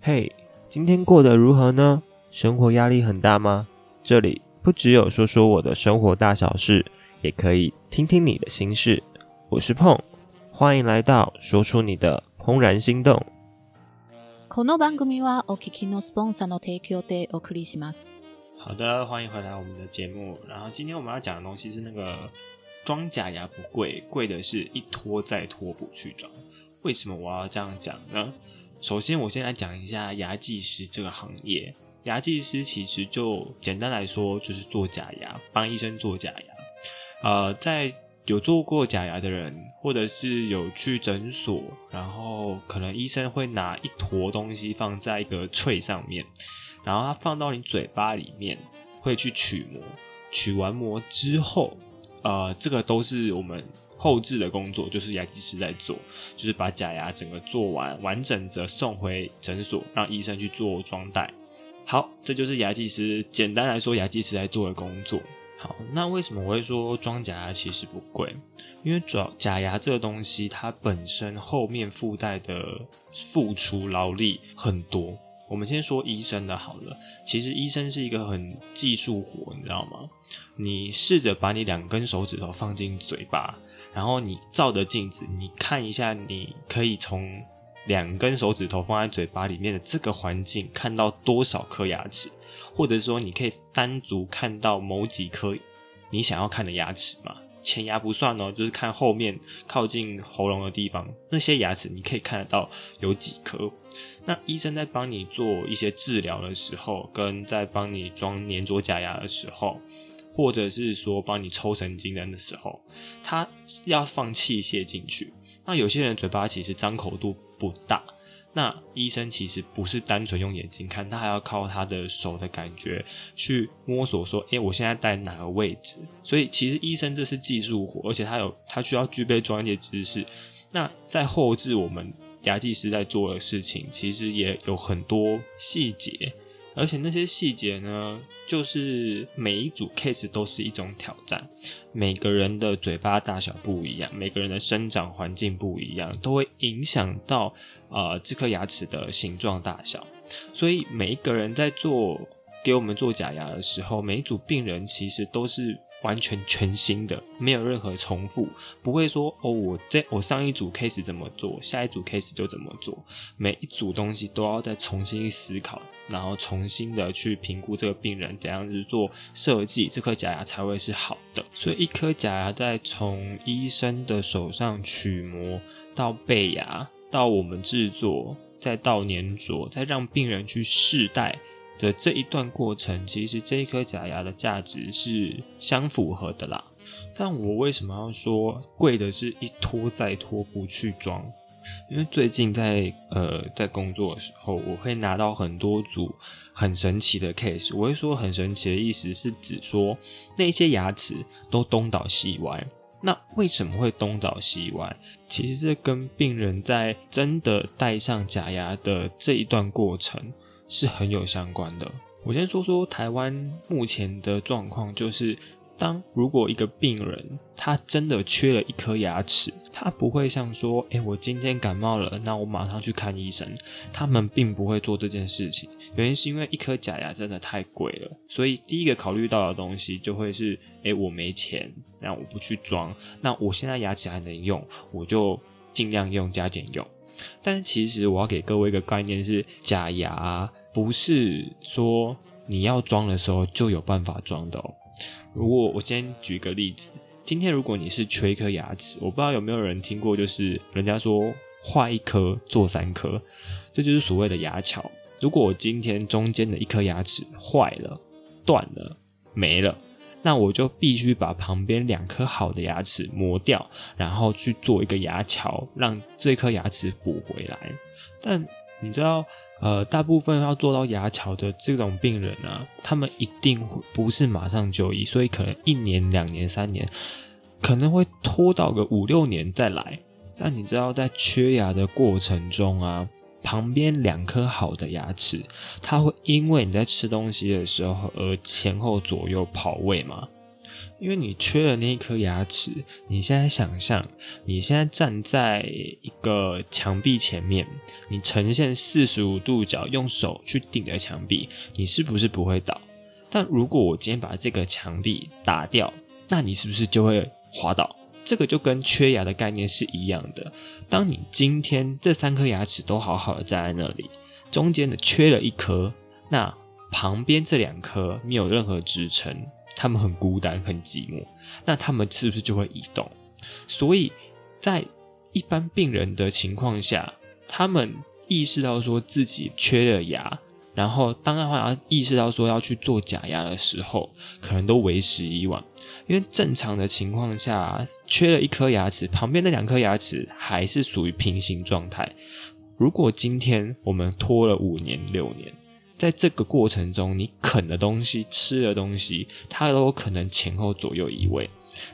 嘿，今天过得如何呢？生活压力很大吗？这里不只有说说我的生活大小事，也可以听听你的心事。我是碰，欢迎来到说出你的怦然心动。この番組はお聞きのスポンサーの提供でお送りします。好的，欢迎回来我们的节目。然后今天我们要讲的东西是那个装假牙不贵，贵的是一拖再拖不去装。为什么我要这样讲呢？ 首先，我先来讲一下牙技师这个行业。牙技师其实就简单来说，就是做假牙，帮医生做假牙。呃，在有做过假牙的人，或者是有去诊所，然后可能医生会拿一坨东西放在一个脆上面，然后他放到你嘴巴里面，会去取模。取完模之后，呃，这个都是我们。后置的工作就是牙技师在做，就是把假牙整个做完，完整的送回诊所，让医生去做装戴。好，这就是牙技师，简单来说，牙技师在做的工作。好，那为什么我会说装假牙其实不贵？因为装假牙这个东西，它本身后面附带的付出劳力很多。我们先说医生的好了，其实医生是一个很技术活，你知道吗？你试着把你两根手指头放进嘴巴。然后你照着镜子，你看一下，你可以从两根手指头放在嘴巴里面的这个环境看到多少颗牙齿，或者说你可以单独看到某几颗你想要看的牙齿吗？前牙不算哦，就是看后面靠近喉咙的地方那些牙齿，你可以看得到有几颗。那医生在帮你做一些治疗的时候，跟在帮你装粘着假牙的时候。或者是说帮你抽神经的那时候，他要放器械进去。那有些人嘴巴其实张口度不大，那医生其实不是单纯用眼睛看，他还要靠他的手的感觉去摸索，说，诶，我现在在哪个位置？所以其实医生这是技术活，而且他有他需要具备专业知识。那在后置我们牙技师在做的事情，其实也有很多细节。而且那些细节呢，就是每一组 case 都是一种挑战。每个人的嘴巴大小不一样，每个人的生长环境不一样，都会影响到啊这颗牙齿的形状大小。所以每一个人在做给我们做假牙的时候，每一组病人其实都是。完全全新的，没有任何重复，不会说哦，我在我上一组 case 怎么做，下一组 case 就怎么做，每一组东西都要再重新思考，然后重新的去评估这个病人怎样子做设计，这颗假牙才会是好的。所以一颗假牙在从医生的手上取模到备牙，到我们制作，再到粘着，再让病人去试戴。的这一段过程，其实这一颗假牙的价值是相符合的啦。但我为什么要说贵的是一拖再拖不去装？因为最近在呃在工作的时候，我会拿到很多组很神奇的 case。我会说很神奇的意思是指说那些牙齿都东倒西歪。那为什么会东倒西歪？其实这跟病人在真的戴上假牙的这一段过程。是很有相关的。我先说说台湾目前的状况，就是当如果一个病人他真的缺了一颗牙齿，他不会像说，哎，我今天感冒了，那我马上去看医生。他们并不会做这件事情，原因是因为一颗假牙真的太贵了，所以第一个考虑到的东西就会是，哎，我没钱，那我不去装，那我现在牙齿还能用，我就尽量用加减用。但是其实我要给各位一个概念是，假牙不是说你要装的时候就有办法装的哦。如果我先举个例子，今天如果你是缺一颗牙齿，我不知道有没有人听过，就是人家说坏一颗做三颗，这就是所谓的牙桥。如果我今天中间的一颗牙齿坏了、断了、没了。那我就必须把旁边两颗好的牙齿磨掉，然后去做一个牙桥，让这颗牙齿补回来。但你知道，呃，大部分要做到牙桥的这种病人啊，他们一定不是马上就医，所以可能一年、两年、三年，可能会拖到个五六年再来。但你知道，在缺牙的过程中啊。旁边两颗好的牙齿，它会因为你在吃东西的时候而前后左右跑位吗？因为你缺了那一颗牙齿。你现在想象，你现在站在一个墙壁前面，你呈现四十五度角，用手去顶着墙壁，你是不是不会倒？但如果我今天把这个墙壁打掉，那你是不是就会滑倒？这个就跟缺牙的概念是一样的。当你今天这三颗牙齿都好好的站在那里，中间的缺了一颗，那旁边这两颗没有任何支撑，他们很孤单、很寂寞，那他们是不是就会移动？所以在一般病人的情况下，他们意识到说自己缺了牙。然后，当然话要意识到说要去做假牙的时候，可能都为时已晚。因为正常的情况下，缺了一颗牙齿，旁边那两颗牙齿还是属于平行状态。如果今天我们拖了五年、六年，在这个过程中，你啃的东西、吃的东西，它都可能前后左右移位。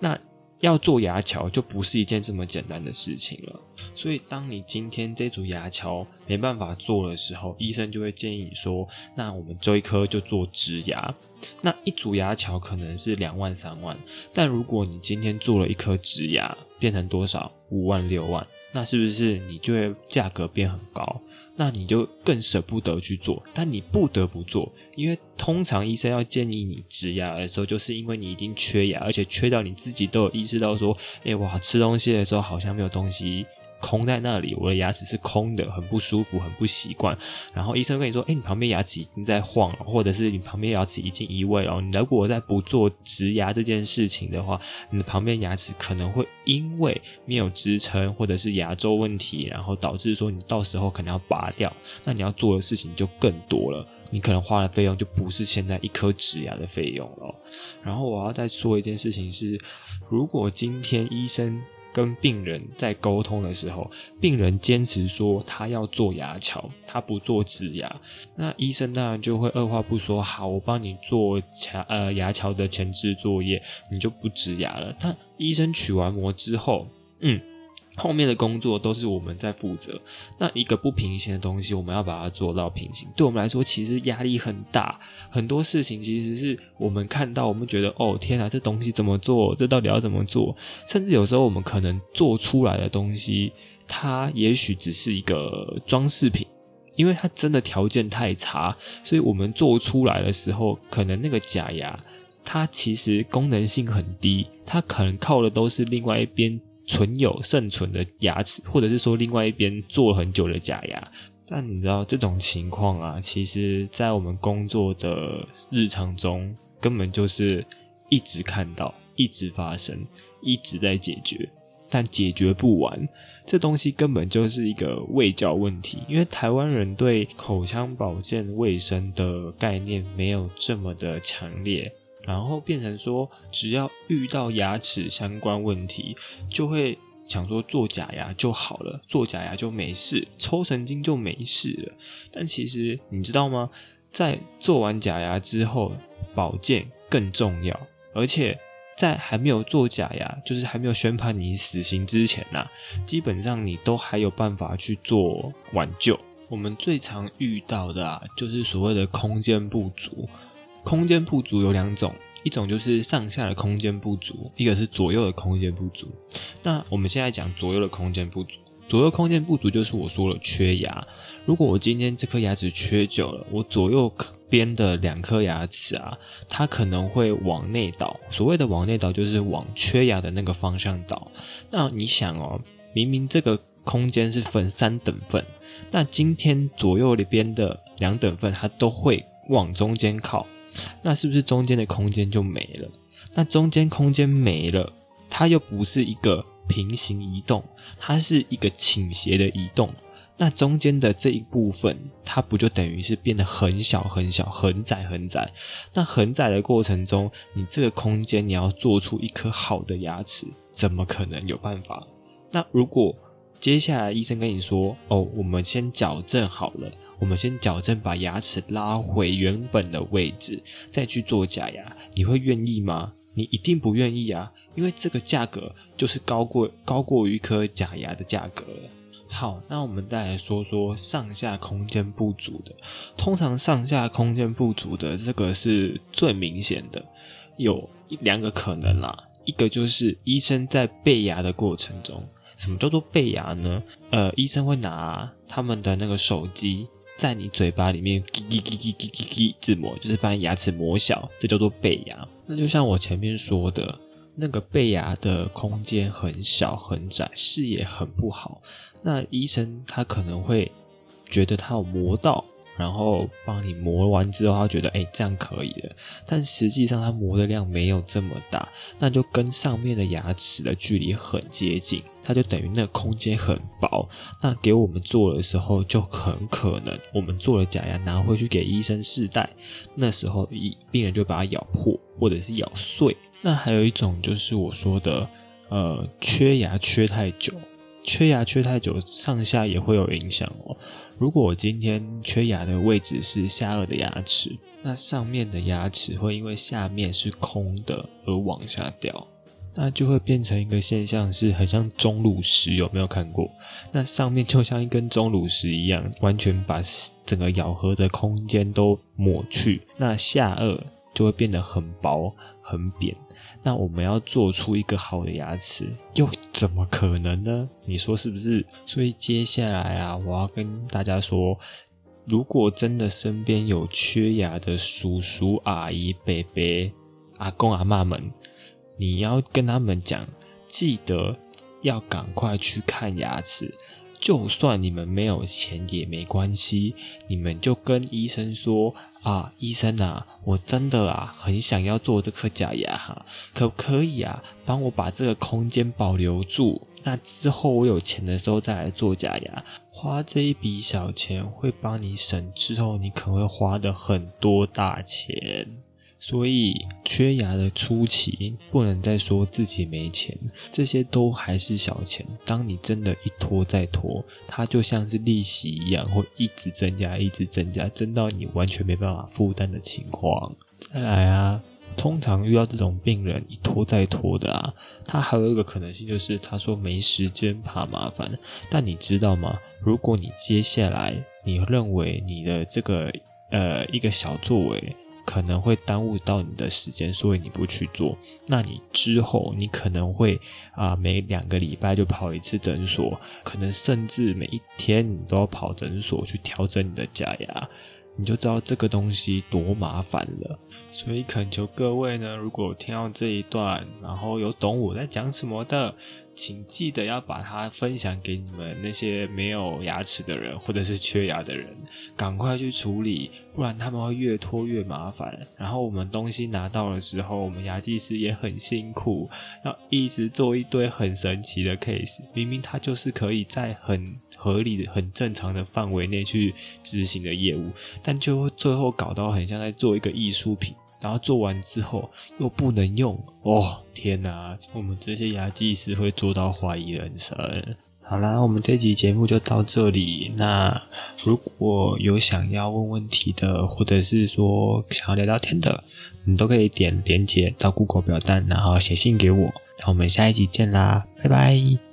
那要做牙桥就不是一件这么简单的事情了，所以当你今天这组牙桥没办法做的时候，医生就会建议你说：“那我们这一颗就做植牙。”那一组牙桥可能是两万三万，但如果你今天做了一颗植牙，变成多少？五万六万，那是不是你就会价格变很高？那你就更舍不得去做，但你不得不做，因为通常医生要建议你植牙的时候，就是因为你已经缺牙，而且缺到你自己都有意识到说，哎哇，吃东西的时候好像没有东西。空在那里，我的牙齿是空的，很不舒服，很不习惯。然后医生跟你说：“哎，你旁边牙齿已经在晃了，或者是你旁边牙齿已经移位了。你如果再不做植牙这件事情的话，你的旁边牙齿可能会因为没有支撑，或者是牙周问题，然后导致说你到时候可能要拔掉。那你要做的事情就更多了，你可能花的费用就不是现在一颗植牙的费用了。然后我要再说一件事情是，如果今天医生。跟病人在沟通的时候，病人坚持说他要做牙桥，他不做植牙，那医生当然就会二话不说，好，我帮你做桥呃牙桥的前置作业，你就不植牙了。但医生取完膜之后，嗯。后面的工作都是我们在负责。那一个不平行的东西，我们要把它做到平行。对我们来说，其实压力很大。很多事情其实是我们看到，我们觉得哦天啊，这东西怎么做？这到底要怎么做？甚至有时候我们可能做出来的东西，它也许只是一个装饰品，因为它真的条件太差，所以我们做出来的时候，可能那个假牙它其实功能性很低，它可能靠的都是另外一边。存有剩存的牙齿，或者是说另外一边做了很久的假牙，但你知道这种情况啊，其实在我们工作的日常中，根本就是一直看到，一直发生，一直在解决，但解决不完。这东西根本就是一个卫教问题，因为台湾人对口腔保健卫生的概念没有这么的强烈。然后变成说，只要遇到牙齿相关问题，就会想说做假牙就好了，做假牙就没事，抽神经就没事了。但其实你知道吗？在做完假牙之后，保健更重要。而且在还没有做假牙，就是还没有宣判你死刑之前呐，基本上你都还有办法去做挽救。我们最常遇到的啊，就是所谓的空间不足。空间不足有两种，一种就是上下的空间不足，一个是左右的空间不足。那我们现在讲左右的空间不足，左右空间不足就是我说了缺牙。如果我今天这颗牙齿缺久了，我左右边的两颗牙齿啊，它可能会往内倒。所谓的往内倒，就是往缺牙的那个方向倒。那你想哦，明明这个空间是分三等份，那今天左右里边的两等份，它都会往中间靠。那是不是中间的空间就没了？那中间空间没了，它又不是一个平行移动，它是一个倾斜的移动。那中间的这一部分，它不就等于是变得很小很小、很窄很窄？那很窄的过程中，你这个空间你要做出一颗好的牙齿，怎么可能有办法？那如果接下来医生跟你说：“哦，我们先矫正好了。”我们先矫正，把牙齿拉回原本的位置，再去做假牙，你会愿意吗？你一定不愿意啊，因为这个价格就是高过高过于一颗假牙的价格了。好，那我们再来说说上下空间不足的。通常上下空间不足的这个是最明显的，有两个可能啦，一个就是医生在备牙的过程中，什么叫做备牙呢？呃，医生会拿他们的那个手机在你嘴巴里面叽叽叽叽叽叽叽自磨，就是把你牙齿磨小，这叫做背牙。那就像我前面说的，那个背牙的空间很小很窄，视野很不好，那医生他可能会觉得他有磨到。然后帮你磨完之后，他觉得哎这样可以了，但实际上他磨的量没有这么大，那就跟上面的牙齿的距离很接近，它就等于那个空间很薄。那给我们做的时候，就很可能我们做了假牙拿回去给医生试戴，那时候医病人就把它咬破或者是咬碎。那还有一种就是我说的，呃，缺牙缺太久。缺牙缺太久，上下也会有影响哦。如果我今天缺牙的位置是下颚的牙齿，那上面的牙齿会因为下面是空的而往下掉，那就会变成一个现象，是很像钟乳石，有没有看过？那上面就像一根钟乳石一样，完全把整个咬合的空间都抹去，那下颚就会变得很薄很扁。那我们要做出一个好的牙齿，又怎么可能呢？你说是不是？所以接下来啊，我要跟大家说，如果真的身边有缺牙的叔叔阿姨、伯伯、阿公阿妈们，你要跟他们讲，记得要赶快去看牙齿。就算你们没有钱也没关系，你们就跟医生说。啊，医生啊，我真的啊很想要做这颗假牙哈，可不可以啊？帮我把这个空间保留住，那之后我有钱的时候再来做假牙，花这一笔小钱会帮你省，之后你可能会花的很多大钱。所以缺牙的初期不能再说自己没钱，这些都还是小钱。当你真的一拖再拖，它就像是利息一样，会一直增加，一直增加，增到你完全没办法负担的情况。再来啊，通常遇到这种病人一拖再拖的啊，他还有一个可能性就是他说没时间，怕麻烦。但你知道吗？如果你接下来你认为你的这个呃一个小作为。可能会耽误到你的时间，所以你不去做。那你之后你可能会啊，每两个礼拜就跑一次诊所，可能甚至每一天你都要跑诊所去调整你的假牙，你就知道这个东西多麻烦了。所以恳求各位呢，如果听到这一段，然后有懂我在讲什么的。请记得要把它分享给你们那些没有牙齿的人，或者是缺牙的人，赶快去处理，不然他们会越拖越麻烦。然后我们东西拿到的时候，我们牙技师也很辛苦，要一直做一堆很神奇的 case。明明他就是可以在很合理的、很正常的范围内去执行的业务，但就会最后搞到很像在做一个艺术品。然后做完之后又不能用哦！天哪，我们这些牙技师会做到怀疑人生。好啦，我们这集节目就到这里。那如果有想要问问题的，或者是说想要聊聊天的，你都可以点连接到 Google 表单，然后写信给我。那我们下一集见啦，拜拜。